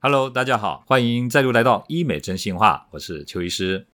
Hello，大家好，欢迎再度来到医美真心话，我是邱医师。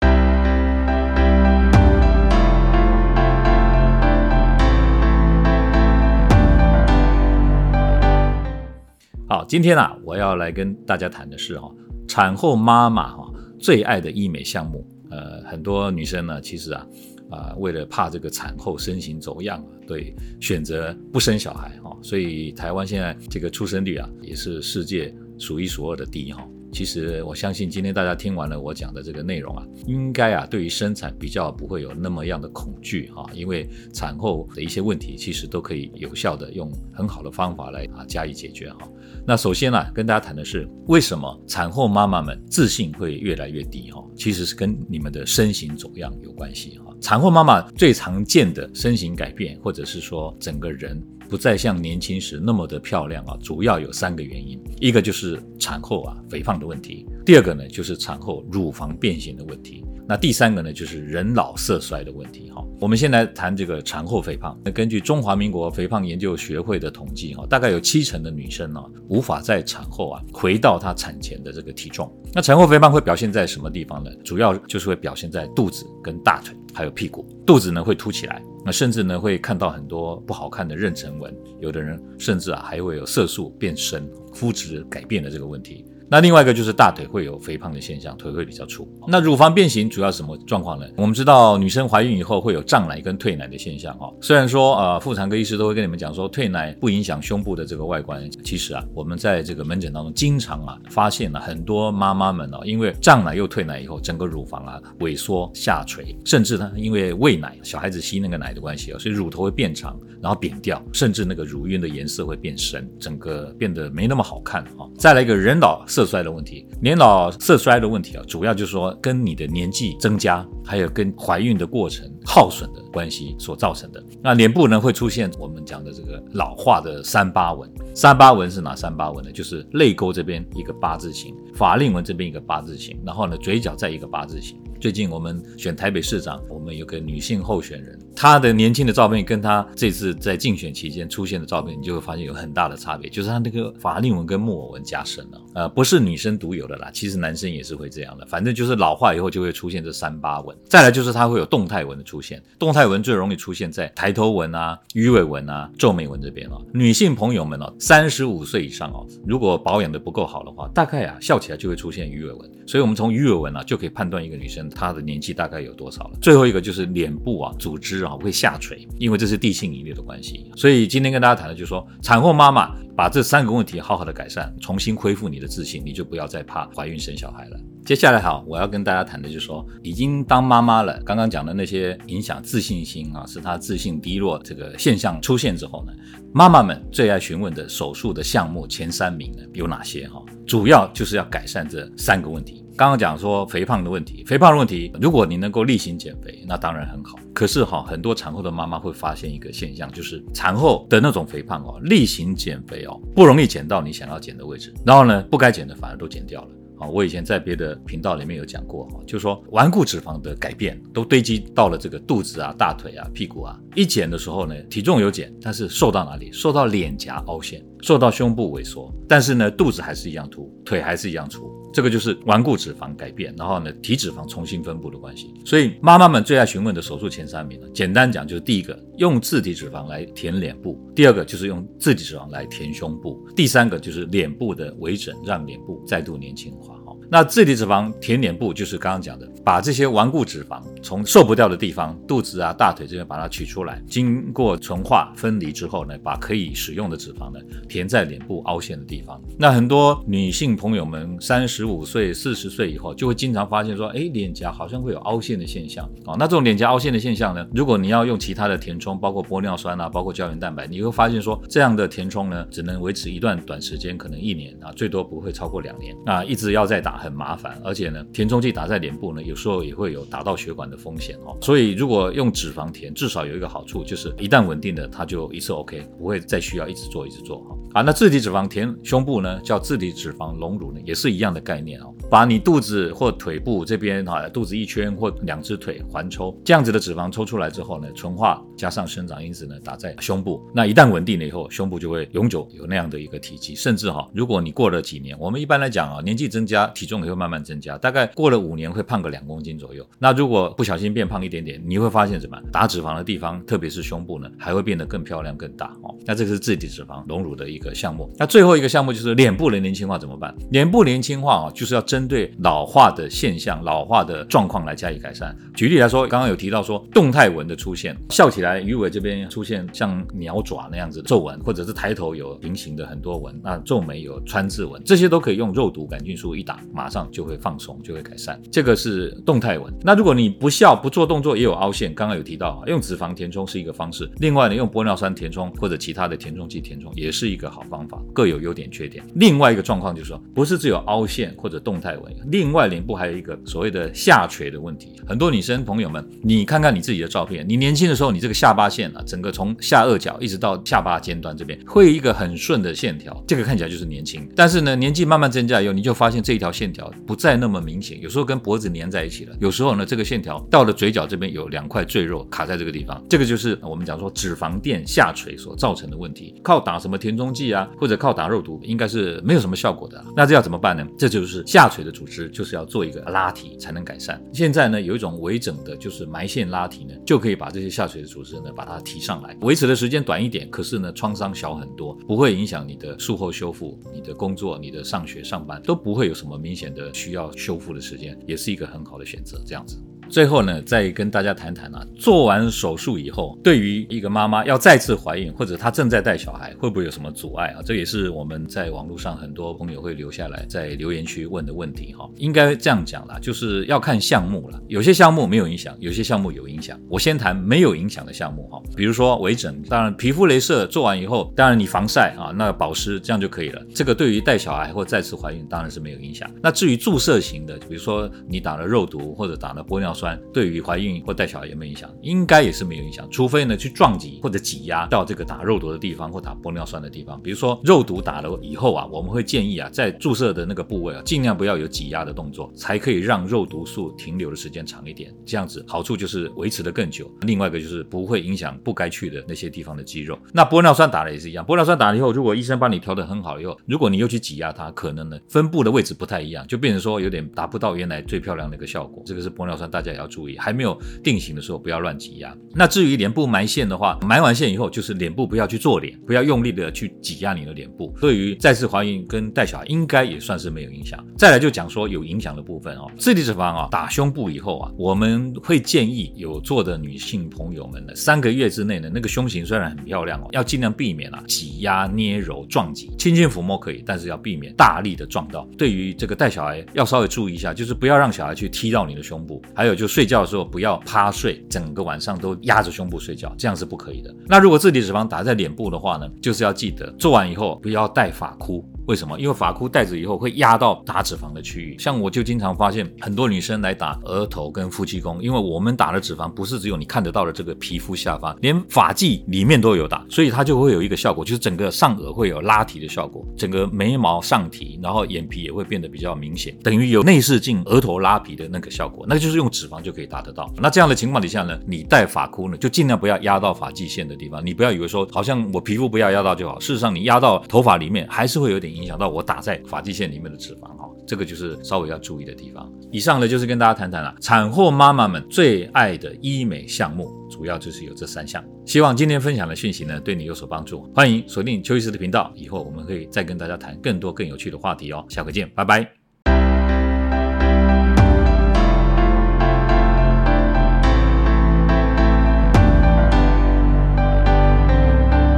好，今天啊，我要来跟大家谈的是哈，产后妈妈哈最爱的医美项目。呃，很多女生呢，其实啊，啊，为了怕这个产后身形走样，对，选择不生小孩哈，所以台湾现在这个出生率啊，也是世界数一数二的低哈。其实我相信，今天大家听完了我讲的这个内容啊，应该啊，对于生产比较不会有那么样的恐惧哈，因为产后的一些问题，其实都可以有效的用很好的方法来啊加以解决哈。那首先呢，跟大家谈的是为什么产后妈妈们自信会越来越低哈，其实是跟你们的身形走样有关系哈。产后妈妈最常见的身形改变，或者是说整个人。不再像年轻时那么的漂亮啊，主要有三个原因，一个就是产后啊肥胖的问题，第二个呢就是产后乳房变形的问题，那第三个呢就是人老色衰的问题哈。我们先来谈这个产后肥胖。那根据中华民国肥胖研究学会的统计哈，大概有七成的女生呢无法在产后啊回到她产前的这个体重。那产后肥胖会表现在什么地方呢？主要就是会表现在肚子跟大腿。还有屁股，肚子呢会凸起来，那甚至呢会看到很多不好看的妊娠纹，有的人甚至啊还会有色素变深、肤质改变的这个问题。那另外一个就是大腿会有肥胖的现象，腿会比较粗。那乳房变形主要什么状况呢？我们知道女生怀孕以后会有胀奶跟退奶的现象哈。虽然说呃妇产科医师都会跟你们讲说退奶不影响胸部的这个外观，其实啊我们在这个门诊当中经常啊发现了很多妈妈们哦，因为胀奶又退奶以后，整个乳房啊萎缩下垂，甚至呢因为喂奶小孩子吸那个奶的关系啊，所以乳头会变长，然后扁掉，甚至那个乳晕的颜色会变深，整个变得没那么好看哈。再来一个人老。色衰的问题，年老色衰的问题啊，主要就是说跟你的年纪增加，还有跟怀孕的过程耗损的关系所造成的。那脸部呢会出现我们讲的这个老化的三八纹，三八纹是哪三八纹呢？就是泪沟这边一个八字形，法令纹这边一个八字形，然后呢嘴角再一个八字形。最近我们选台北市长，我们有个女性候选人，她的年轻的照片跟她这次在竞选期间出现的照片，你就会发现有很大的差别，就是她那个法令纹跟木偶纹加深了。呃，不是女生独有的啦，其实男生也是会这样的。反正就是老化以后就会出现这三八纹。再来就是它会有动态纹的出现，动态纹最容易出现在抬头纹啊、鱼尾纹啊、皱眉纹这边哦。女性朋友们哦，三十五岁以上哦，如果保养的不够好的话，大概啊笑起来就会出现鱼尾纹。所以我们从鱼尾纹啊就可以判断一个女生。她的年纪大概有多少了？最后一个就是脸部啊，组织啊会下垂，因为这是地心引力的关系。所以今天跟大家谈的就是说，产后妈妈把这三个问题好好的改善，重新恢复你的自信，你就不要再怕怀孕生小孩了。接下来好，我要跟大家谈的就是说，已经当妈妈了，刚刚讲的那些影响自信心啊，使她自信低落这个现象出现之后呢，妈妈们最爱询问的手术的项目前三名有哪些哈？主要就是要改善这三个问题。刚刚讲说肥胖的问题，肥胖的问题，如果你能够例行减肥，那当然很好。可是哈，很多产后的妈妈会发现一个现象，就是产后的那种肥胖哦，例行减肥哦，不容易减到你想要减的位置，然后呢，不该减的反而都减掉了。啊，我以前在别的频道里面有讲过哈，就说顽固脂肪的改变都堆积到了这个肚子啊、大腿啊、屁股啊，一减的时候呢，体重有减，但是瘦到哪里？瘦到脸颊凹陷，瘦到胸部萎缩，但是呢，肚子还是一样凸，腿还是一样粗。这个就是顽固脂肪改变，然后呢，体脂肪重新分布的关系。所以妈妈们最爱询问的手术前三名呢，简单讲就是第一个用自体脂肪来填脸部，第二个就是用自体脂肪来填胸部，第三个就是脸部的微整，让脸部再度年轻化。那自体脂肪填脸部就是刚刚讲的，把这些顽固脂肪从瘦不掉的地方，肚子啊、大腿这边把它取出来，经过纯化分离之后呢，把可以使用的脂肪呢填在脸部凹陷的地方。那很多女性朋友们三十五岁、四十岁以后，就会经常发现说，哎，脸颊好像会有凹陷的现象啊。那这种脸颊凹陷的现象呢，如果你要用其他的填充，包括玻尿酸啊，包括胶原蛋白，你会发现说，这样的填充呢，只能维持一段短时间，可能一年啊，最多不会超过两年啊，一直要再打。很麻烦，而且呢，填充剂打在脸部呢，有时候也会有打到血管的风险哦。所以如果用脂肪填，至少有一个好处，就是一旦稳定了，它就一次 OK，不会再需要一直做一直做哈。啊。那自体脂肪填胸部呢，叫自体脂肪隆乳呢，也是一样的概念哦。把你肚子或腿部这边啊，肚子一圈或两只腿环抽，这样子的脂肪抽出来之后呢，纯化加上生长因子呢，打在胸部。那一旦稳定了以后，胸部就会永久有那样的一个体积。甚至哈，如果你过了几年，我们一般来讲啊，年纪增加，体重也会慢慢增加，大概过了五年会胖个两公斤左右。那如果不小心变胖一点点，你会发现什么？打脂肪的地方，特别是胸部呢，还会变得更漂亮、更大哦。那这个是自体脂肪隆乳的一个个项目。那最后一个项目就是脸部的年轻化怎么办？脸部年轻化啊，就是要针对老化的现象、老化的状况来加以改善。举例来说，刚刚有提到说动态纹的出现，笑起来鱼尾这边出现像鸟爪那样子的皱纹，或者是抬头有平行的很多纹，那皱眉有川字纹，这些都可以用肉毒杆菌素一打，马上就会放松，就会改善。这个是动态纹。那如果你不笑不做动作，也有凹陷，刚刚有提到，用脂肪填充是一个方式。另外呢，用玻尿酸填充或者其他的填充剂填充也是一个好方法，各有优点缺点。另外一个状况就是说，不是只有凹陷或者动态纹，另外脸部还有一个所谓的下垂的问题。很多女生朋友们，你看看你自己的照片，你年轻的时候，你这个下巴线啊，整个从下颚角一直到下巴尖端这边，会一个很顺的线条，这个看起来就是年轻。但是呢，年纪慢慢增加以后，你就发现这一条线条不再那么明显，有时候跟脖子粘在一起了，有时候呢，这个线条到了嘴角这边有两块赘肉卡在这个地方，这个就是我们讲说脂肪垫下垂所造成的问题。靠打什么填充剂啊，或者靠打肉毒，应该是没有什么效果的。那这要怎么办呢？这就是下垂的组织，就是要做一个拉提才能改善。现在呢，有一种微整的，就是埋线拉提呢，就可以把这些下垂的组织呢，把它提上来，维持的时间短一点，可是呢，创伤小很多，不会影响你的术后修复、你的工作、你的上学上班都不会有什么明显的需要修复的时间，也是一个很好的选择。这样子。最后呢，再跟大家谈谈啊，做完手术以后，对于一个妈妈要再次怀孕，或者她正在带小孩，会不会有什么阻碍啊？这也是我们在网络上很多朋友会留下来在留言区问的问题哈。应该这样讲啦，就是要看项目了，有些项目没有影响，有些项目有影响。我先谈没有影响的项目哈，比如说微整，当然皮肤镭射做完以后，当然你防晒啊，那保湿这样就可以了。这个对于带小孩或再次怀孕当然是没有影响。那至于注射型的，比如说你打了肉毒或者打了玻尿酸。对于怀孕或带小孩有没有影响？应该也是没有影响，除非呢去撞击或者挤压到这个打肉毒的地方或打玻尿酸的地方。比如说肉毒打了以后啊，我们会建议啊，在注射的那个部位啊，尽量不要有挤压的动作，才可以让肉毒素停留的时间长一点。这样子好处就是维持的更久。另外一个就是不会影响不该去的那些地方的肌肉。那玻尿酸打了也是一样，玻尿酸打了以后，如果医生帮你调得很好以后，如果你又去挤压它，可能呢分布的位置不太一样，就变成说有点达不到原来最漂亮的一个效果。这个是玻尿酸，大家也要注意。还没有定型的时候，不要乱挤压。那至于脸部埋线的话，埋完线以后，就是脸部不要去做脸，不要用力的去挤压你的脸部。对于再次怀孕跟带小孩，应该也算是没有影响。再来就讲说有影响的部分哦，自体脂肪啊，打胸部以后啊，我们会建议有做的女性朋友们呢，三个月之内呢，那个胸型虽然很漂亮哦，要尽量避免啊挤压、捏揉、撞击，轻轻抚摸可以，但是要避免大力的撞到。对于这个带小孩要稍微注意一下，就是不要让小孩去踢到你的胸部，还有就睡觉。的时候不要趴睡，整个晚上都压着胸部睡觉，这样是不可以的。那如果自体脂肪打在脸部的话呢，就是要记得做完以后不要戴发箍。为什么？因为发箍戴着以后会压到打脂肪的区域。像我就经常发现很多女生来打额头跟夫妻宫，因为我们打的脂肪不是只有你看得到的这个皮肤下方，连发际里面都有打，所以它就会有一个效果，就是整个上颚会有拉提的效果，整个眉毛上提，然后眼皮也会变得比较明显，等于有内视镜额头拉皮的那个效果，那就是用脂脂肪就可以达得到。那这样的情况底下呢，你戴发箍呢，就尽量不要压到发际线的地方，你不要以为说好像我皮肤不要压到就好，事实上你压到头发里面还是会有点影响到我打在。发际线里面的脂肪哈，这个就是稍微要注意的地方。以上呢就是跟大家谈谈了产后妈妈们最爱的医美项目，主要就是有这三项。希望今天分享的讯息呢对你有所帮助。欢迎锁定邱医师的频道，以后我们可以再跟大家谈更多更有趣的话题哦。下回见，拜拜。